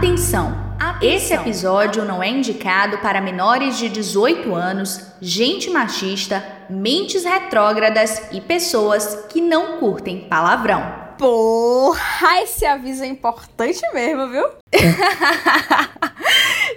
Atenção! Esse episódio não é indicado para menores de 18 anos, gente machista, mentes retrógradas e pessoas que não curtem palavrão. Porra, esse aviso é importante mesmo, viu?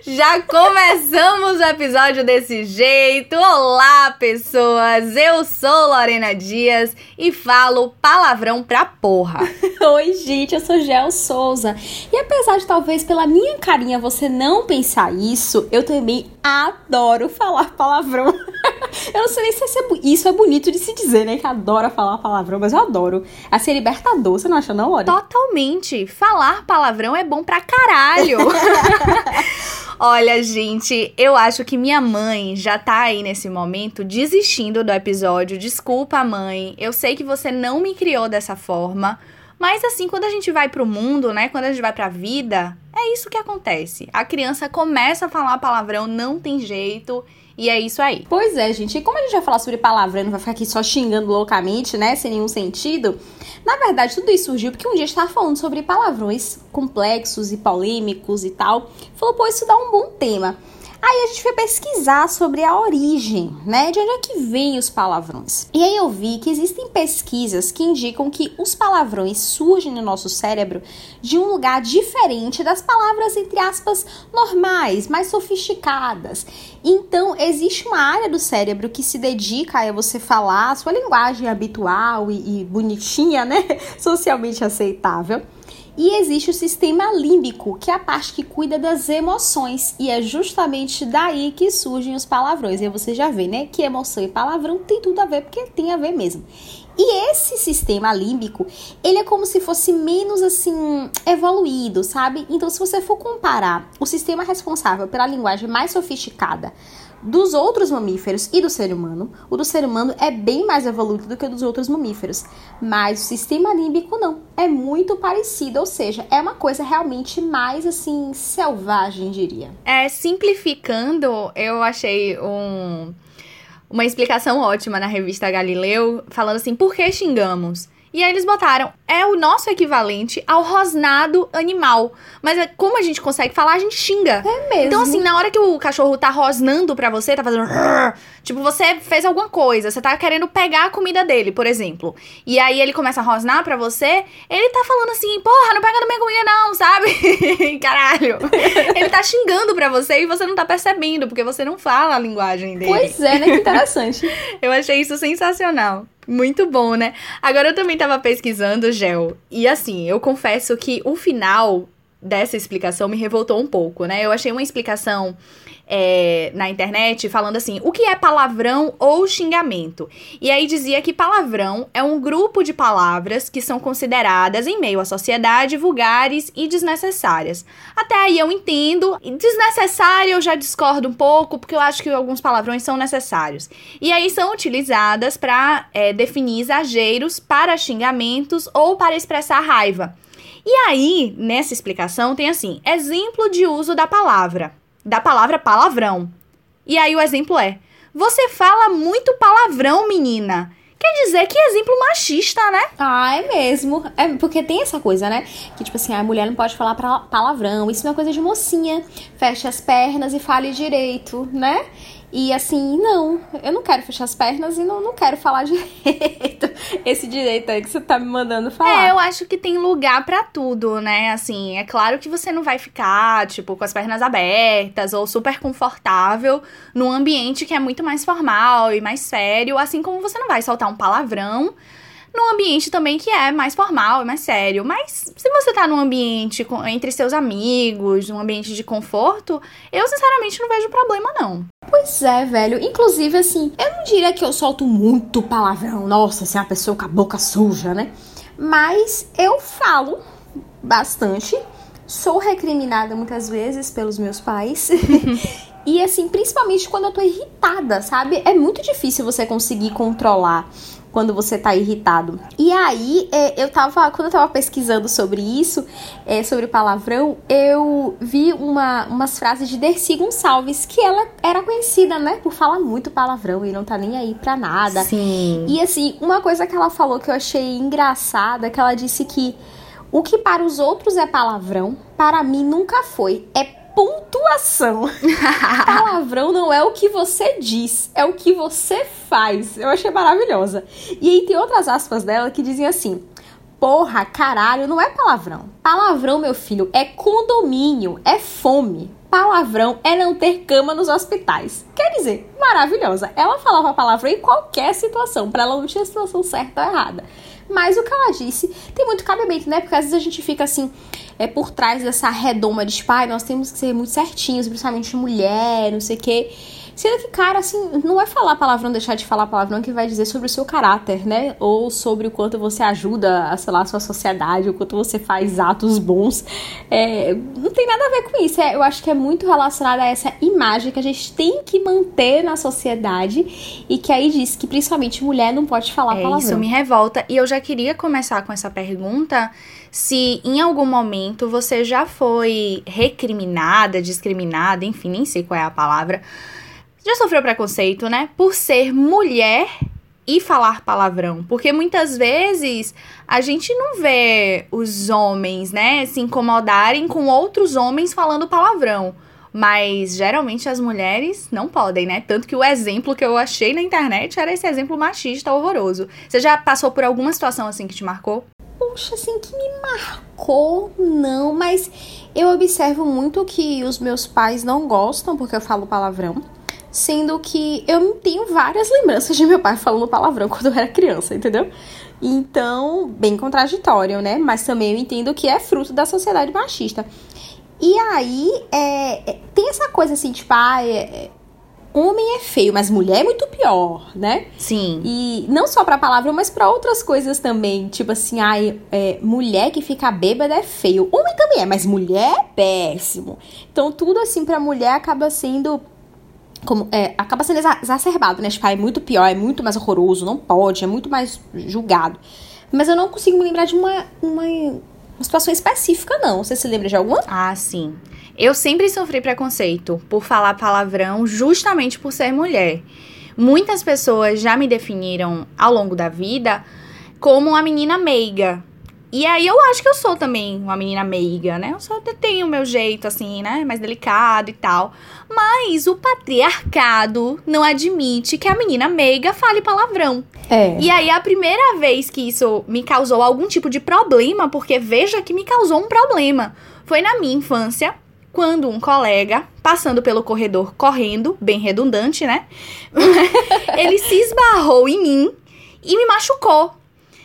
Já começamos o episódio desse jeito. Olá, pessoas! Eu sou Lorena Dias e falo palavrão pra porra. Oi, gente, eu sou Gel Souza. E apesar de talvez pela minha carinha você não pensar isso, eu também adoro falar palavrão. eu não sei nem se isso é bonito de se dizer, né? Que adora falar palavrão, mas eu adoro. A ser libertador, você não acha não, Lore? Totalmente. Falar palavrão é bom pra caralho. Olha, gente, eu acho que minha mãe já tá aí nesse momento desistindo do episódio. Desculpa, mãe. Eu sei que você não me criou dessa forma. Mas assim, quando a gente vai pro mundo, né? Quando a gente vai pra vida, é isso que acontece. A criança começa a falar palavrão, não tem jeito. E é isso aí. Pois é, gente. E como a gente vai falar sobre palavrão, não vai ficar aqui só xingando loucamente, né? Sem nenhum sentido. Na verdade, tudo isso surgiu porque um dia a gente tava falando sobre palavrões complexos e polêmicos e tal. Falou, pô, isso dá um bom tema. Aí a gente foi pesquisar sobre a origem, né? De onde é que vêm os palavrões. E aí eu vi que existem pesquisas que indicam que os palavrões surgem no nosso cérebro de um lugar diferente das palavras, entre aspas, normais, mais sofisticadas. Então, existe uma área do cérebro que se dedica a você falar a sua linguagem habitual e, e bonitinha, né? Socialmente aceitável. E existe o sistema límbico, que é a parte que cuida das emoções, e é justamente daí que surgem os palavrões. E você já vê, né, que emoção e palavrão tem tudo a ver, porque tem a ver mesmo. E esse sistema límbico, ele é como se fosse menos assim evoluído, sabe? Então, se você for comparar o sistema responsável pela linguagem mais sofisticada dos outros mamíferos e do ser humano, o do ser humano é bem mais evoluído do que o dos outros mamíferos, mas o sistema límbico não, é muito parecido, ou seja, é uma coisa realmente mais assim selvagem, diria. É, simplificando, eu achei um uma explicação ótima na revista Galileu, falando assim: por que xingamos? E aí eles botaram, é o nosso equivalente ao rosnado animal. Mas é, como a gente consegue falar, a gente xinga. É mesmo. Então, assim, na hora que o cachorro tá rosnando pra você, tá fazendo. Tipo, você fez alguma coisa, você tá querendo pegar a comida dele, por exemplo. E aí ele começa a rosnar pra você, ele tá falando assim, porra, não pega na minha comida, não, sabe? Caralho. ele tá xingando pra você e você não tá percebendo, porque você não fala a linguagem dele. Pois é, né? Que interessante. Eu achei isso sensacional. Muito bom, né? Agora eu também tava pesquisando, Gel, e assim, eu confesso que o final dessa explicação me revoltou um pouco, né? Eu achei uma explicação é, na internet falando assim: o que é palavrão ou xingamento? E aí dizia que palavrão é um grupo de palavras que são consideradas, em meio à sociedade, vulgares e desnecessárias. Até aí eu entendo. Desnecessária eu já discordo um pouco, porque eu acho que alguns palavrões são necessários. E aí são utilizadas para é, definir exageros para xingamentos ou para expressar raiva. E aí, nessa explicação, tem assim: exemplo de uso da palavra da palavra palavrão. E aí o exemplo é: Você fala muito palavrão, menina. Quer dizer que exemplo machista, né? Ah, é mesmo. É porque tem essa coisa, né? Que tipo assim, a mulher não pode falar palavrão. Isso não é coisa de mocinha. Feche as pernas e fale direito, né? E assim, não, eu não quero fechar as pernas e não, não quero falar direito. Esse direito aí que você tá me mandando falar. É, eu acho que tem lugar para tudo, né? Assim, é claro que você não vai ficar, tipo, com as pernas abertas ou super confortável num ambiente que é muito mais formal e mais sério, assim como você não vai soltar um palavrão num ambiente também que é mais formal e mais sério. Mas se você tá num ambiente com, entre seus amigos, num ambiente de conforto, eu sinceramente não vejo problema, não. Pois é, velho. Inclusive, assim, eu não diria que eu solto muito palavrão. Nossa, assim, a pessoa com a boca suja, né? Mas eu falo bastante. Sou recriminada muitas vezes pelos meus pais. e assim, principalmente quando eu tô irritada, sabe? É muito difícil você conseguir controlar quando você tá irritado. E aí, é, eu tava, quando eu tava pesquisando sobre isso, é, sobre palavrão, eu vi uma, umas frases de Dercy Gonçalves, que ela era conhecida, né, por falar muito palavrão e não tá nem aí pra nada. Sim. E assim, uma coisa que ela falou que eu achei engraçada, que ela disse que o que para os outros é palavrão, para mim nunca foi. É pontuação. Palavrão não é o que você diz, é o que você faz. Eu achei maravilhosa. E aí tem outras aspas dela que dizem assim: Porra, caralho, não é palavrão. Palavrão, meu filho, é condomínio, é fome. Palavrão é não ter cama nos hospitais. Quer dizer, maravilhosa. Ela falava palavrão em qualquer situação. Para ela não tinha situação certa ou errada. Mas o que ela disse tem muito cabimento, né? Porque às vezes a gente fica assim, é por trás dessa redoma de pai, nós temos que ser muito certinhos, principalmente mulher, não sei o quê. Sendo que, cara, assim, não é falar palavrão, deixar de falar palavrão que vai dizer sobre o seu caráter, né? Ou sobre o quanto você ajuda, a, sei lá, a sua sociedade, o quanto você faz atos bons. É, não tem nada a ver com isso. É, eu acho que é muito relacionado a essa imagem que a gente tem que manter na sociedade e que aí diz que principalmente mulher não pode falar é, palavrão. Isso me revolta. E eu já queria começar com essa pergunta se em algum momento você já foi recriminada, discriminada, enfim, nem sei qual é a palavra já sofreu preconceito, né? Por ser mulher e falar palavrão. Porque muitas vezes a gente não vê os homens, né, se incomodarem com outros homens falando palavrão. Mas geralmente as mulheres não podem, né? Tanto que o exemplo que eu achei na internet era esse exemplo machista horroroso. Você já passou por alguma situação assim que te marcou? Poxa, assim que me marcou, não, mas eu observo muito que os meus pais não gostam porque eu falo palavrão. Sendo que eu tenho várias lembranças de meu pai falando palavrão quando eu era criança, entendeu? Então, bem contraditório, né? Mas também eu entendo que é fruto da sociedade machista. E aí, é, é tem essa coisa assim, tipo, ah, é, homem é feio, mas mulher é muito pior, né? Sim. E não só pra palavra, mas para outras coisas também. Tipo assim, ai, é, mulher que fica bêbada é feio. Homem também é, mas mulher é péssimo. Então, tudo assim pra mulher acaba sendo como, é, acaba sendo exacerbado, né? Tipo, ah, é muito pior, é muito mais horroroso, não pode, é muito mais julgado. Mas eu não consigo me lembrar de uma, uma, uma situação específica, não. Você se lembra de alguma? Ah, sim. Eu sempre sofri preconceito por falar palavrão justamente por ser mulher. Muitas pessoas já me definiram ao longo da vida como uma menina meiga, e aí eu acho que eu sou também uma menina meiga, né? Eu só tenho o meu jeito, assim, né? Mais delicado e tal. Mas o patriarcado não admite que a menina meiga fale palavrão. É. E aí a primeira vez que isso me causou algum tipo de problema, porque veja que me causou um problema, foi na minha infância, quando um colega, passando pelo corredor correndo, bem redundante, né? ele se esbarrou em mim e me machucou.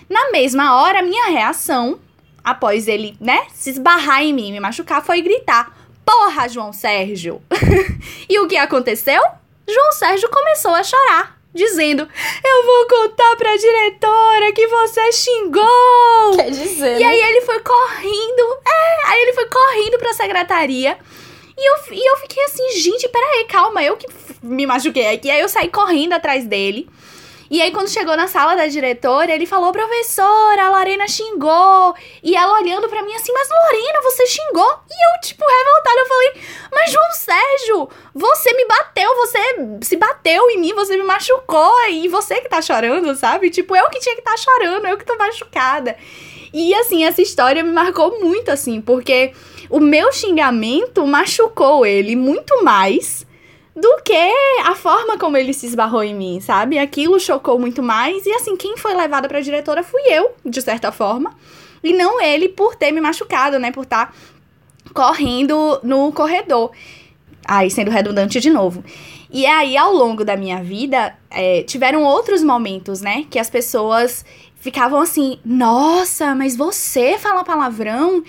Na mesma hora, minha reação, após ele, né, se esbarrar em mim, me machucar, foi gritar: Porra, João Sérgio! e o que aconteceu? João Sérgio começou a chorar dizendo: Eu vou contar pra diretora que você xingou. Quer dizer. E né? aí ele foi correndo. É, aí ele foi correndo pra secretaria. E eu, e eu fiquei assim, gente, peraí, calma, eu que me machuquei aqui. Aí eu saí correndo atrás dele. E aí, quando chegou na sala da diretora, ele falou: professora, a Lorena xingou. E ela olhando para mim assim: mas Lorena, você xingou? E eu, tipo, revoltada, eu falei: mas João Sérgio, você me bateu, você se bateu em mim, você me machucou. E você que tá chorando, sabe? Tipo, eu que tinha que estar tá chorando, eu que tô machucada. E assim, essa história me marcou muito, assim, porque o meu xingamento machucou ele muito mais do que a forma como ele se esbarrou em mim, sabe? Aquilo chocou muito mais. E assim, quem foi levada pra diretora fui eu, de certa forma. E não ele por ter me machucado, né? Por estar tá correndo no corredor. Aí, sendo redundante de novo. E aí, ao longo da minha vida, é, tiveram outros momentos, né? Que as pessoas ficavam assim: Nossa, mas você fala palavrão?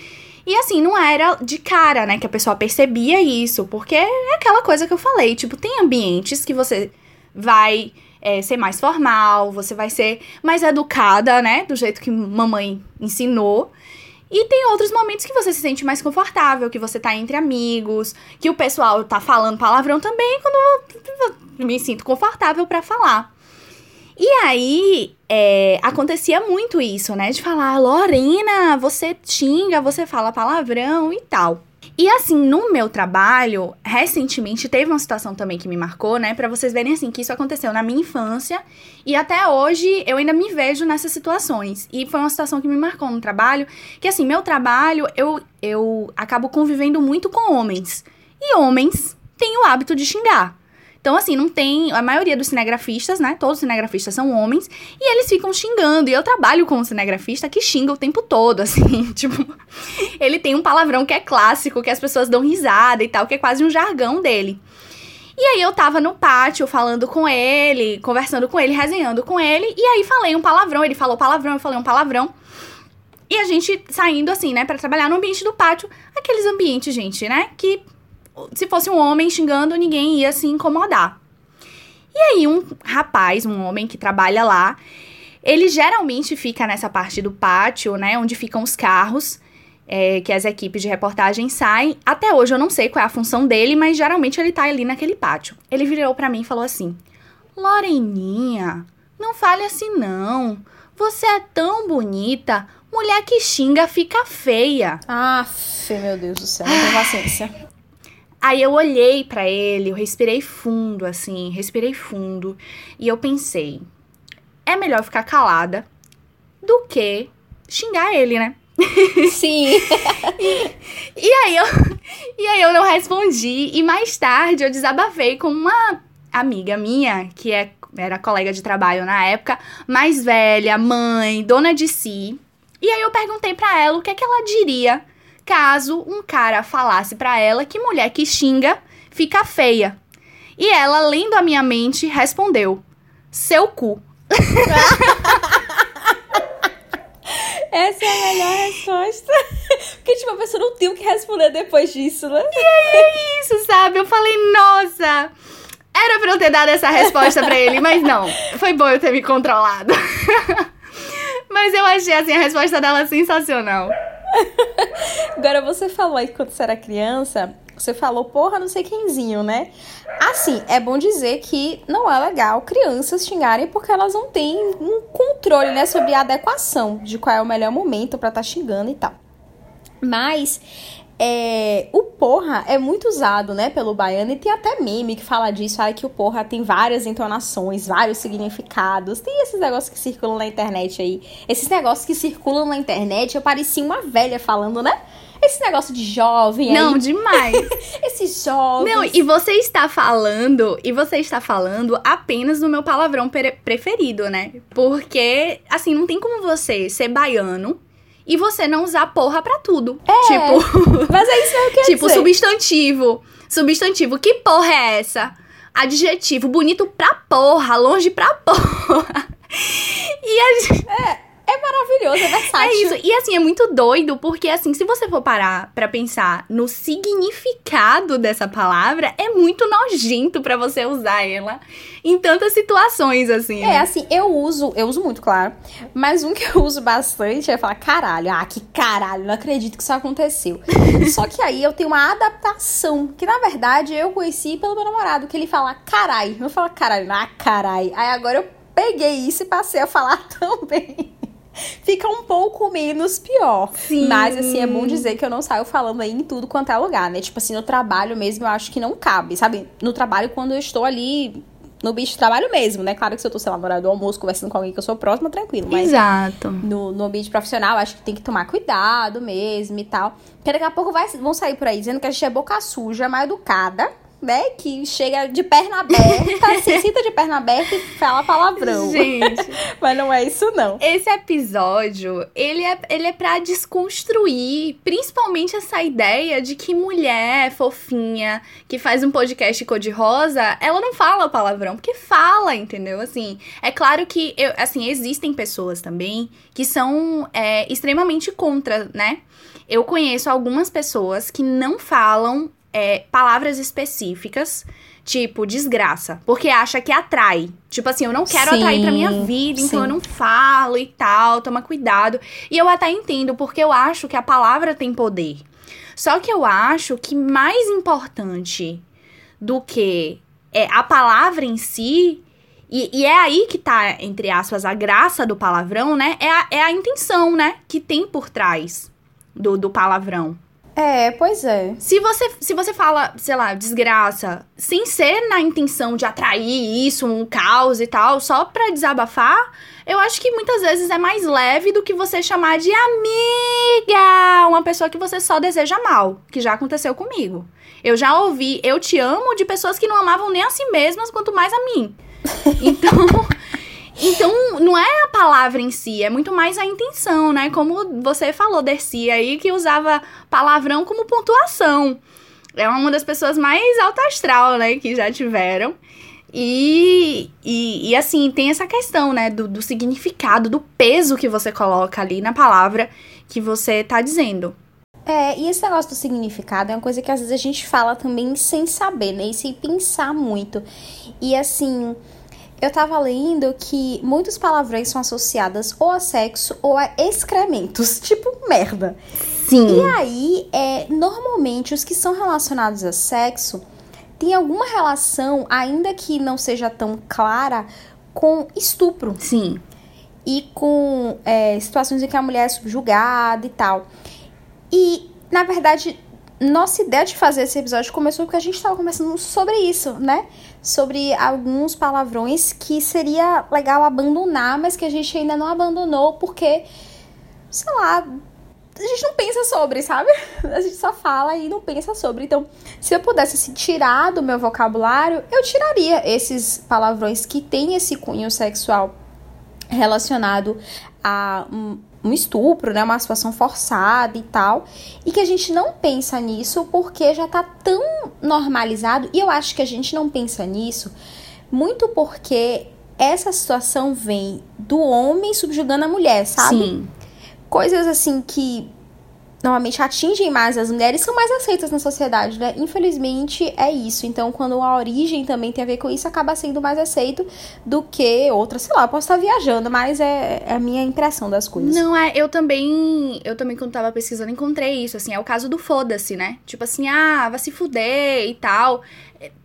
E assim, não era de cara, né, que a pessoa percebia isso, porque é aquela coisa que eu falei, tipo, tem ambientes que você vai é, ser mais formal, você vai ser mais educada, né, do jeito que mamãe ensinou. E tem outros momentos que você se sente mais confortável, que você tá entre amigos, que o pessoal tá falando palavrão também, quando eu me sinto confortável para falar. E aí, é, acontecia muito isso, né? De falar, Lorena, você xinga, você fala palavrão e tal. E assim, no meu trabalho, recentemente teve uma situação também que me marcou, né? Pra vocês verem assim que isso aconteceu na minha infância e até hoje eu ainda me vejo nessas situações. E foi uma situação que me marcou no trabalho, que assim, meu trabalho, eu eu acabo convivendo muito com homens. E homens têm o hábito de xingar. Então, assim, não tem. A maioria dos cinegrafistas, né? Todos os cinegrafistas são homens. E eles ficam xingando. E eu trabalho com um cinegrafista que xinga o tempo todo, assim. Tipo, ele tem um palavrão que é clássico, que as pessoas dão risada e tal, que é quase um jargão dele. E aí eu tava no pátio falando com ele, conversando com ele, resenhando com ele. E aí falei um palavrão. Ele falou palavrão, eu falei um palavrão. E a gente saindo assim, né, para trabalhar no ambiente do pátio. Aqueles ambientes, gente, né? Que se fosse um homem xingando, ninguém ia se incomodar. E aí, um rapaz, um homem que trabalha lá, ele geralmente fica nessa parte do pátio, né? Onde ficam os carros. É, que as equipes de reportagem saem. Até hoje eu não sei qual é a função dele, mas geralmente ele tá ali naquele pátio. Ele virou para mim e falou assim: Loreninha, não fale assim não. Você é tão bonita. Mulher que xinga fica feia. Ah, meu Deus do céu, não tenho paciência. Aí eu olhei para ele, eu respirei fundo, assim, respirei fundo, e eu pensei: é melhor ficar calada do que xingar ele, né? Sim. e, e, aí eu, e aí eu não respondi, e mais tarde eu desabafei com uma amiga minha, que é, era colega de trabalho na época, mais velha, mãe, dona de si. E aí eu perguntei para ela o que é que ela diria caso um cara falasse para ela que mulher que xinga fica feia. E ela, lendo a minha mente, respondeu: seu cu. Essa é a melhor resposta. Porque, tipo, a pessoa não tem o que responder depois disso, né? E aí é isso, sabe? Eu falei, nossa, era pra eu ter dado essa resposta pra ele, mas não. Foi bom eu ter me controlado. mas eu achei, assim, a resposta dela sensacional. Agora, você falou aí que quando você era criança, você falou, porra, não sei quemzinho, né? Assim, é bom dizer que não é legal crianças xingarem porque elas não têm um controle, né, sobre a adequação de qual é o melhor momento para estar tá xingando e tal. Mas é, o porra é muito usado, né, pelo baiano, e tem até meme que fala disso, aí que o porra tem várias entonações, vários significados, tem esses negócios que circulam na internet aí. Esses negócios que circulam na internet, eu parecia uma velha falando, né? Esse negócio de jovem Não, aí. demais. Esses jovens. Não, e você está falando, e você está falando apenas do meu palavrão preferido, né? Porque, assim, não tem como você ser baiano e você não usar porra pra tudo. É, tipo. Mas é isso que eu quero Tipo, dizer. substantivo. Substantivo. Que porra é essa? Adjetivo. Bonito pra porra. Longe pra porra. E a gente. É. É maravilhoso, é versátil. É isso. E assim, é muito doido, porque assim, se você for parar pra pensar no significado dessa palavra, é muito nojento para você usar ela em tantas situações, assim. É, né? assim, eu uso, eu uso muito, claro. Mas um que eu uso bastante é falar caralho. Ah, que caralho, não acredito que isso aconteceu. Só que aí eu tenho uma adaptação, que na verdade eu conheci pelo meu namorado, que ele fala carai. Eu falo caralho, ah, carai. Aí agora eu peguei isso e passei a falar também fica um pouco menos pior. Sim. Mas, assim, é bom dizer que eu não saio falando aí em tudo quanto é lugar, né? Tipo assim, no trabalho mesmo eu acho que não cabe, sabe? No trabalho, quando eu estou ali no bicho de trabalho mesmo, né? Claro que se eu tô, sei lá, no horário do almoço, conversando com alguém que eu sou próxima, tranquilo. Mas Exato. No, no ambiente profissional, acho que tem que tomar cuidado mesmo e tal. Porque daqui a pouco vai, vão sair por aí dizendo que a gente é boca suja, mal educada né, que chega de perna aberta, se sinta de perna aberta e fala palavrão. Gente. Mas não é isso, não. Esse episódio, ele é, ele é pra desconstruir, principalmente essa ideia de que mulher fofinha, que faz um podcast cor-de-rosa, ela não fala palavrão, porque fala, entendeu? Assim, é claro que, eu, assim, existem pessoas também que são é, extremamente contra, né? Eu conheço algumas pessoas que não falam é, palavras específicas, tipo desgraça, porque acha que atrai. Tipo assim, eu não quero Sim, atrair pra minha vida, então sim. eu não falo e tal, toma cuidado. E eu até entendo, porque eu acho que a palavra tem poder. Só que eu acho que mais importante do que é, a palavra em si, e, e é aí que tá, entre aspas, a graça do palavrão, né? É a, é a intenção, né? Que tem por trás do, do palavrão. É, pois é. Se você, se você fala, sei lá, desgraça, sem ser na intenção de atrair isso, um caos e tal, só pra desabafar, eu acho que muitas vezes é mais leve do que você chamar de amiga, uma pessoa que você só deseja mal, que já aconteceu comigo. Eu já ouvi eu te amo de pessoas que não amavam nem a si mesmas, quanto mais a mim. Então, então, não é a palavra em si, é muito mais a intenção, né? Como você falou, Dercy, aí, que usava palavrão como pontuação. É uma das pessoas mais alta astral, né, que já tiveram. E, e, e, assim, tem essa questão, né, do, do significado, do peso que você coloca ali na palavra que você tá dizendo. É, e esse negócio do significado é uma coisa que às vezes a gente fala também sem saber, né, e sem pensar muito. E assim, eu tava lendo que muitos palavrões são associadas ou a sexo ou a excrementos, tipo merda. Sim. E aí, é, normalmente os que são relacionados a sexo tem alguma relação, ainda que não seja tão clara, com estupro. Sim. E com é, situações em que a mulher é subjugada e tal. E, na verdade, nossa ideia de fazer esse episódio começou porque a gente estava conversando sobre isso, né? Sobre alguns palavrões que seria legal abandonar, mas que a gente ainda não abandonou porque, sei lá, a gente não pensa sobre, sabe? A gente só fala e não pensa sobre. Então, se eu pudesse assim, tirar do meu vocabulário, eu tiraria esses palavrões que têm esse cunho sexual relacionado a um estupro, né, uma situação forçada e tal, e que a gente não pensa nisso porque já tá tão normalizado, e eu acho que a gente não pensa nisso muito porque essa situação vem do homem subjugando a mulher, sabe? Sim. Coisas assim que normalmente atingem mais as mulheres são mais aceitas na sociedade, né? Infelizmente é isso. Então, quando a origem também tem a ver com isso, acaba sendo mais aceito do que outra, sei lá, posso estar viajando, mas é, é a minha impressão das coisas. Não, é, eu também, eu também quando tava pesquisando encontrei isso, assim, é o caso do foda-se, né? Tipo assim, ah, vai se fuder e tal.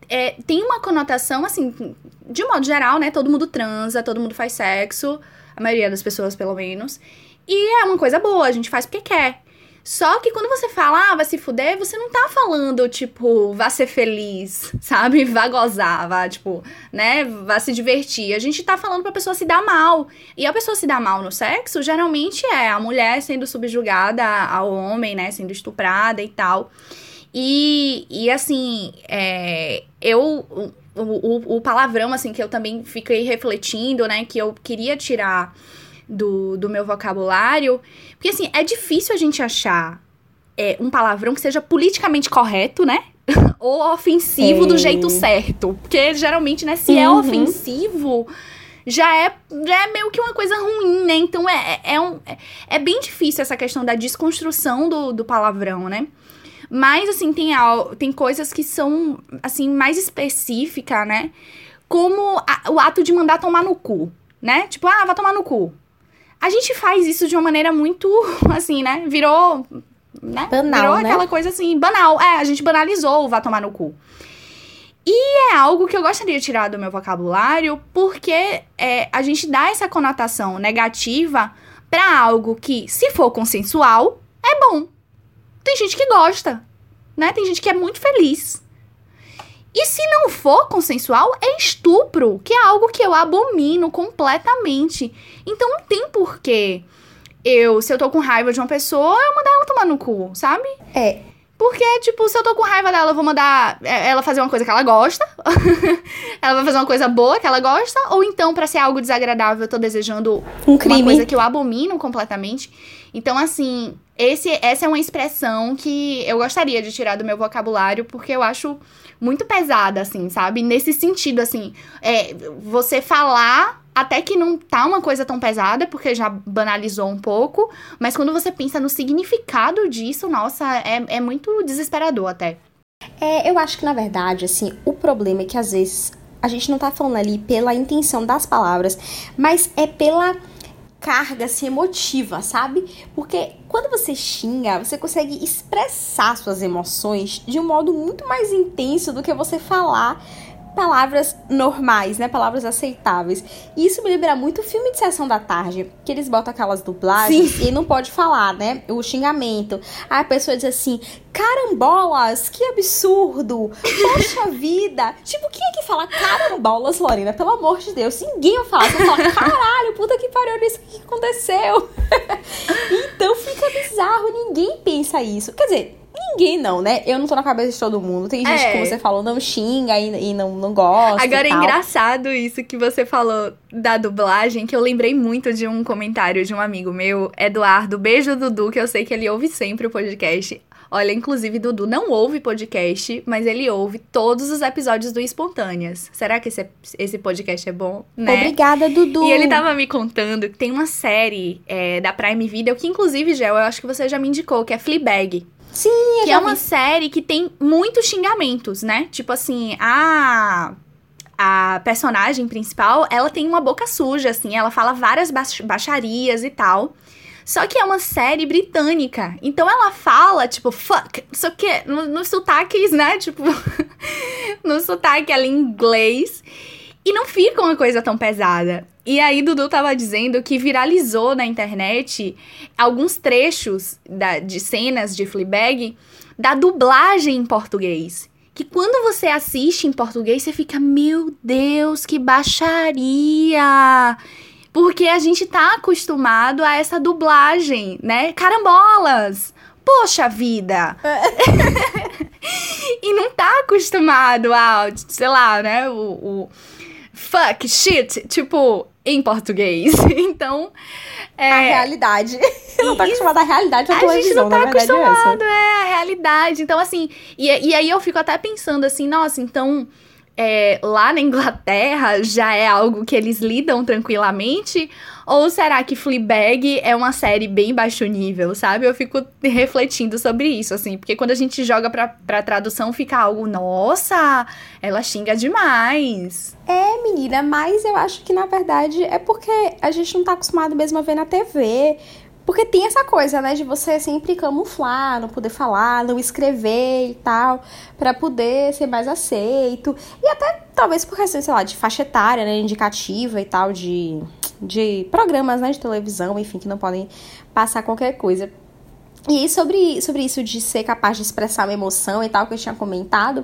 É, tem uma conotação, assim, de um modo geral, né? Todo mundo transa, todo mundo faz sexo, a maioria das pessoas, pelo menos. E é uma coisa boa, a gente faz porque quer. Só que quando você fala, ah, vai se fuder, você não tá falando, tipo, vá ser feliz, sabe? Vá gozar, vá, tipo, né? Vá se divertir. A gente tá falando pra pessoa se dar mal. E a pessoa se dar mal no sexo, geralmente é a mulher sendo subjugada ao homem, né? Sendo estuprada e tal. E, e assim, é, eu. O, o, o palavrão, assim, que eu também fiquei refletindo, né? Que eu queria tirar do, do meu vocabulário. Porque, assim, é difícil a gente achar é, um palavrão que seja politicamente correto, né? Ou ofensivo é. do jeito certo. Porque, geralmente, né, se é uhum. é ofensivo, já é, já é meio que uma coisa ruim, né? Então, é, é, é, um, é, é bem difícil essa questão da desconstrução do, do palavrão, né? Mas, assim, tem, tem coisas que são, assim, mais específicas, né? Como a, o ato de mandar tomar no cu, né? Tipo, ah, vai tomar no cu. A gente faz isso de uma maneira muito, assim, né? Virou. Né? Banal, Virou né? aquela coisa assim, banal. É, a gente banalizou o vá tomar no cu. E é algo que eu gostaria de tirar do meu vocabulário, porque é, a gente dá essa conotação negativa para algo que, se for consensual, é bom. Tem gente que gosta, né? Tem gente que é muito feliz. E se não for consensual, é estupro, que é algo que eu abomino completamente. Então não tem porquê eu, se eu tô com raiva de uma pessoa, eu mandar ela tomar no cu, sabe? É. Porque, tipo, se eu tô com raiva dela, eu vou mandar é, ela fazer uma coisa que ela gosta. ela vai fazer uma coisa boa que ela gosta. Ou então, para ser algo desagradável, eu tô desejando um crime. uma coisa que eu abomino completamente. Então, assim, esse, essa é uma expressão que eu gostaria de tirar do meu vocabulário, porque eu acho muito pesada, assim, sabe? Nesse sentido, assim, é, você falar até que não tá uma coisa tão pesada, porque já banalizou um pouco, mas quando você pensa no significado disso, nossa, é, é muito desesperador até. É, eu acho que, na verdade, assim, o problema é que às vezes a gente não tá falando ali pela intenção das palavras, mas é pela carga assim, emotiva, sabe? Porque quando você xinga, você consegue expressar suas emoções de um modo muito mais intenso do que você falar palavras normais, né? Palavras aceitáveis. E isso me lembra muito o filme de sessão da tarde, que eles botam aquelas dublagens Sim. e não pode falar, né? O xingamento. Aí a pessoa diz assim: carambolas, que absurdo! Poxa vida! Tipo, quem é que fala carambolas, Lorena? Pelo amor de Deus, ninguém vai falar. Você fala, caralho, puta que pariu, isso que aconteceu. então fica bizarro, ninguém pensa isso. Quer dizer, Ninguém não, né? Eu não tô na cabeça de todo mundo. Tem gente, é. como você falou, não xinga e, e não, não gosta. Agora é engraçado isso que você falou da dublagem, que eu lembrei muito de um comentário de um amigo meu, Eduardo. Beijo, Dudu, que eu sei que ele ouve sempre o podcast. Olha, inclusive, Dudu não ouve podcast, mas ele ouve todos os episódios do Espontâneas. Será que esse, esse podcast é bom? Né? Obrigada, Dudu. E ele tava me contando que tem uma série é, da Prime Video, que inclusive, Gel, eu acho que você já me indicou, que é Fleabag. Sim, Que é uma vi. série que tem muitos xingamentos, né? Tipo assim, a a personagem principal, ela tem uma boca suja, assim, ela fala várias baixarias e tal. Só que é uma série britânica. Então ela fala, tipo, fuck, não sei o quê, nos no sotaques, né? Tipo, no sotaque ali em inglês. E não fica uma coisa tão pesada. E aí, Dudu tava dizendo que viralizou na internet alguns trechos da, de cenas de Fleabag da dublagem em português. Que quando você assiste em português, você fica, meu Deus, que baixaria! Porque a gente tá acostumado a essa dublagem, né? Carambolas! Poxa vida! e não tá acostumado a, sei lá, né? o, o fuck, shit, tipo, em português. Então. É... A realidade. não tá acostumada à realidade da a gente não tá é acostumado, é, é, a realidade. Então, assim, e, e aí eu fico até pensando assim, nossa, então é, lá na Inglaterra já é algo que eles lidam tranquilamente? Ou será que Fleabag é uma série bem baixo nível, sabe? Eu fico refletindo sobre isso, assim, porque quando a gente joga pra, pra tradução fica algo, nossa, ela xinga demais. É, menina, mas eu acho que na verdade é porque a gente não tá acostumado mesmo a ver na TV. Porque tem essa coisa, né, de você sempre camuflar, não poder falar, não escrever e tal, para poder ser mais aceito. E até talvez por questão, sei lá, de faixa etária, né, indicativa e tal, de, de programas, né, de televisão, enfim, que não podem passar qualquer coisa. E sobre, sobre isso de ser capaz de expressar uma emoção e tal, que eu tinha comentado,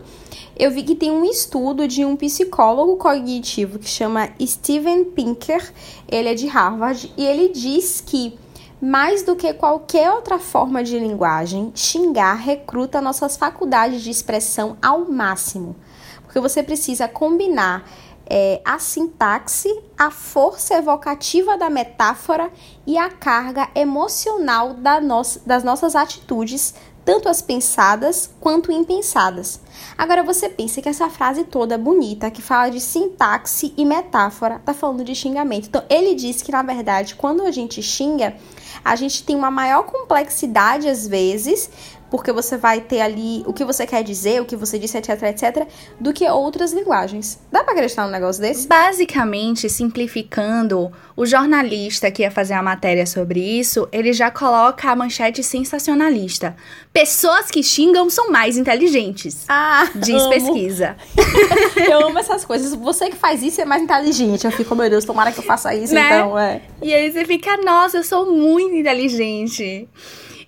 eu vi que tem um estudo de um psicólogo cognitivo que chama Steven Pinker, ele é de Harvard, e ele diz que mais do que qualquer outra forma de linguagem, xingar recruta nossas faculdades de expressão ao máximo. Porque você precisa combinar é, a sintaxe, a força evocativa da metáfora e a carga emocional da no das nossas atitudes, tanto as pensadas quanto impensadas. Agora você pensa que essa frase toda bonita, que fala de sintaxe e metáfora, tá falando de xingamento. Então ele diz que na verdade, quando a gente xinga, a gente tem uma maior complexidade às vezes, porque você vai ter ali o que você quer dizer, o que você disse, etc, etc, do que outras linguagens. Dá pra acreditar num negócio desse? Basicamente, simplificando, o jornalista que ia fazer a matéria sobre isso, ele já coloca a manchete sensacionalista. Pessoas que xingam são mais inteligentes. Ah, diz amo. pesquisa. eu amo essas coisas. Você que faz isso é mais inteligente. Eu fico, meu Deus, tomara que eu faça isso, né? então, é. E aí você fica, nossa, eu sou muito inteligente.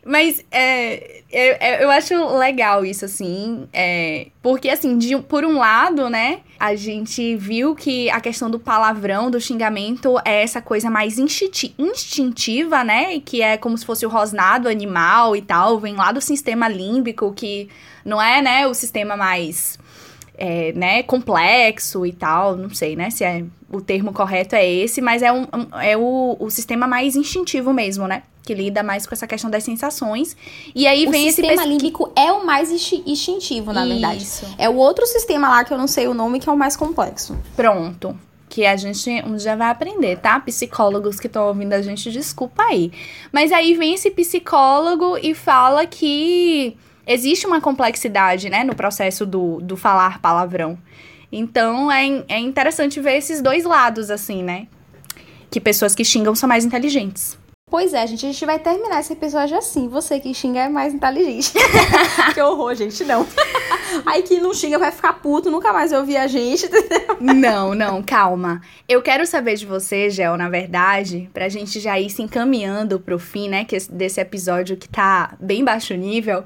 Mas é, eu, eu acho legal isso, assim. É, porque, assim, de, por um lado, né, a gente viu que a questão do palavrão, do xingamento, é essa coisa mais instinti instintiva, né? Que é como se fosse o rosnado animal e tal. Vem lá do sistema límbico, que não é, né, o sistema mais. É, né, complexo e tal, não sei, né, se é o termo correto é esse, mas é, um, é o, o sistema mais instintivo mesmo, né? Que lida mais com essa questão das sensações. E aí o vem esse... O sistema límbico é o mais instintivo, na Isso. verdade. É o outro sistema lá que eu não sei o nome, que é o mais complexo. Pronto. Que a gente já vai aprender, tá? Psicólogos que estão ouvindo a gente, desculpa aí. Mas aí vem esse psicólogo e fala que existe uma complexidade, né, no processo do, do falar palavrão. Então é, é interessante ver esses dois lados, assim, né? Que pessoas que xingam são mais inteligentes. Pois é, gente, a gente vai terminar esse episódio assim. Você que xinga é mais inteligente. que horror, gente, não. Aí que não xinga vai ficar puto, nunca mais vai ouvir a gente, entendeu? Não, não, calma. Eu quero saber de você, Gel, na verdade, pra gente já ir se encaminhando pro fim, né, que desse episódio que tá bem baixo nível.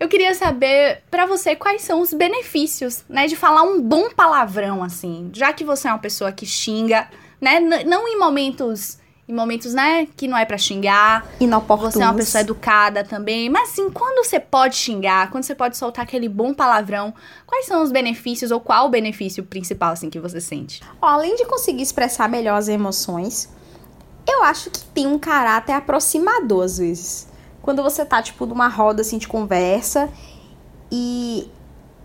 Eu queria saber para você quais são os benefícios, né, de falar um bom palavrão assim, já que você é uma pessoa que xinga, né, não em momentos em momentos, né, que não é para xingar. Inoportunos. Você é uma pessoa educada também. Mas assim, quando você pode xingar, quando você pode soltar aquele bom palavrão, quais são os benefícios ou qual o benefício principal, assim, que você sente? Ó, além de conseguir expressar melhor as emoções, eu acho que tem um caráter aproximador, às vezes. Quando você tá, tipo, numa roda, assim, de conversa e...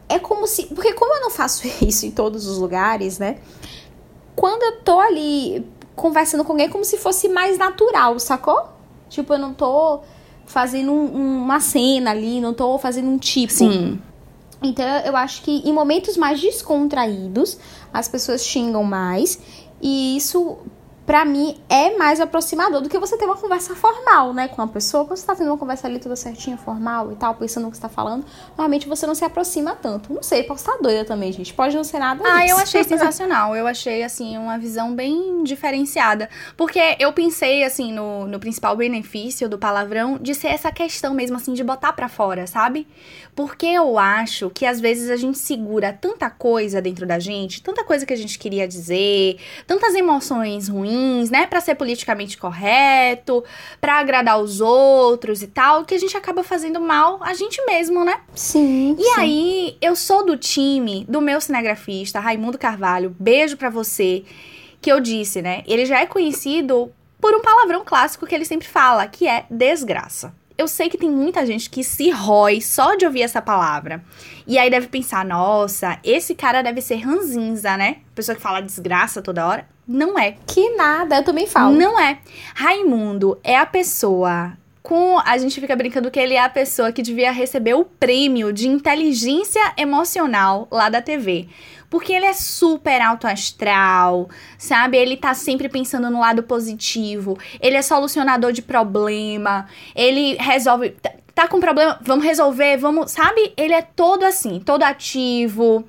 É como se... Porque como eu não faço isso em todos os lugares, né? Quando eu tô ali conversando com alguém como se fosse mais natural, sacou? Tipo, eu não tô fazendo um, uma cena ali, não tô fazendo um tipo. Sim. Então, eu acho que em momentos mais descontraídos, as pessoas xingam mais. E isso para mim, é mais aproximador do que você ter uma conversa formal, né, com uma pessoa. Quando você tá tendo uma conversa ali toda certinha, formal e tal, pensando no que você tá falando, normalmente você não se aproxima tanto. Não sei, posso estar doida também, gente. Pode não ser nada Ah, disso. eu achei sensacional. Eu achei, assim, uma visão bem diferenciada. Porque eu pensei, assim, no, no principal benefício do palavrão de ser essa questão mesmo, assim, de botar para fora, sabe? Porque eu acho que às vezes a gente segura tanta coisa dentro da gente, tanta coisa que a gente queria dizer, tantas emoções ruins, né, para ser politicamente correto, para agradar os outros e tal, que a gente acaba fazendo mal a gente mesmo, né? Sim. E sim. aí, eu sou do time do meu cinegrafista, Raimundo Carvalho. Beijo para você. Que eu disse, né? Ele já é conhecido por um palavrão clássico que ele sempre fala, que é desgraça eu sei que tem muita gente que se rói só de ouvir essa palavra. E aí deve pensar, nossa, esse cara deve ser ranzinza, né? Pessoa que fala desgraça toda hora. Não é. Que nada, eu também falo. Não é. Raimundo é a pessoa com. A gente fica brincando que ele é a pessoa que devia receber o prêmio de inteligência emocional lá da TV. Porque ele é super alto astral, sabe? Ele tá sempre pensando no lado positivo. Ele é solucionador de problema. Ele resolve. Tá, tá com problema? Vamos resolver, vamos. Sabe? Ele é todo assim, todo ativo.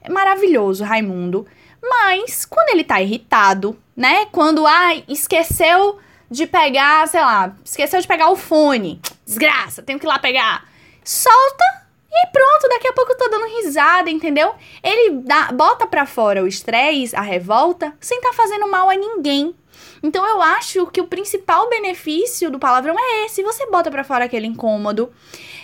É maravilhoso, Raimundo. Mas quando ele tá irritado, né? Quando, ai, ah, esqueceu de pegar, sei lá, esqueceu de pegar o fone. Desgraça, tenho que ir lá pegar. Solta e pronto, daqui a pouco eu tô dando risada, entendeu? Ele dá, bota pra fora o estresse, a revolta, sem tá fazendo mal a ninguém. Então eu acho que o principal benefício do palavrão é esse. Você bota para fora aquele incômodo.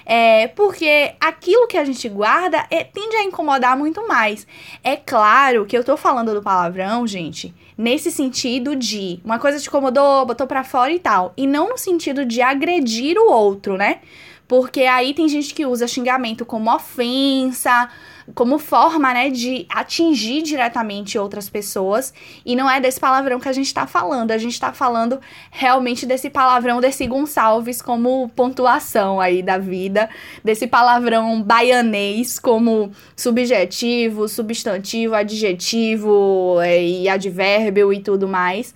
É, porque aquilo que a gente guarda é, tende a incomodar muito mais. É claro que eu tô falando do palavrão, gente, nesse sentido de uma coisa te incomodou, botou para fora e tal. E não no sentido de agredir o outro, né? Porque aí tem gente que usa xingamento como ofensa, como forma, né, de atingir diretamente outras pessoas. E não é desse palavrão que a gente tá falando. A gente tá falando realmente desse palavrão desse Gonçalves como pontuação aí da vida. Desse palavrão baianês como subjetivo, substantivo, adjetivo é, e advérbio e tudo mais.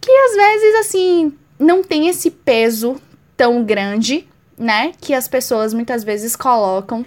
Que às vezes, assim, não tem esse peso tão grande né, que as pessoas muitas vezes colocam,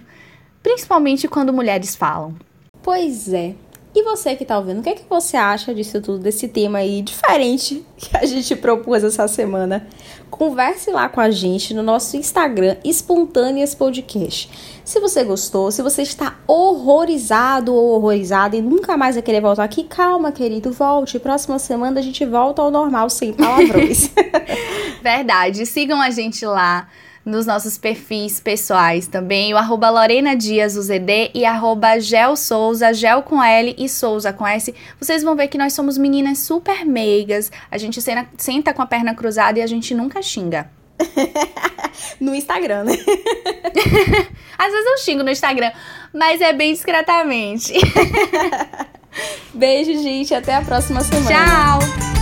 principalmente quando mulheres falam. Pois é. E você que tá ouvindo, o que é que você acha disso tudo, desse tema aí diferente que a gente propôs essa semana? Converse lá com a gente no nosso Instagram, Espontâneas Podcast. Se você gostou, se você está horrorizado ou horrorizada e nunca mais vai querer voltar aqui, calma, querido, volte. Próxima semana a gente volta ao normal, sem palavrões. Verdade. Sigam a gente lá nos nossos perfis pessoais também, o arroba Lorena Dias, o ZD, e arroba Gel Souza, Gel com L e Souza com S. Vocês vão ver que nós somos meninas super meigas, a gente senta, senta com a perna cruzada e a gente nunca xinga. no Instagram, né? Às vezes eu xingo no Instagram, mas é bem discretamente. Beijo, gente. Até a próxima semana. Tchau!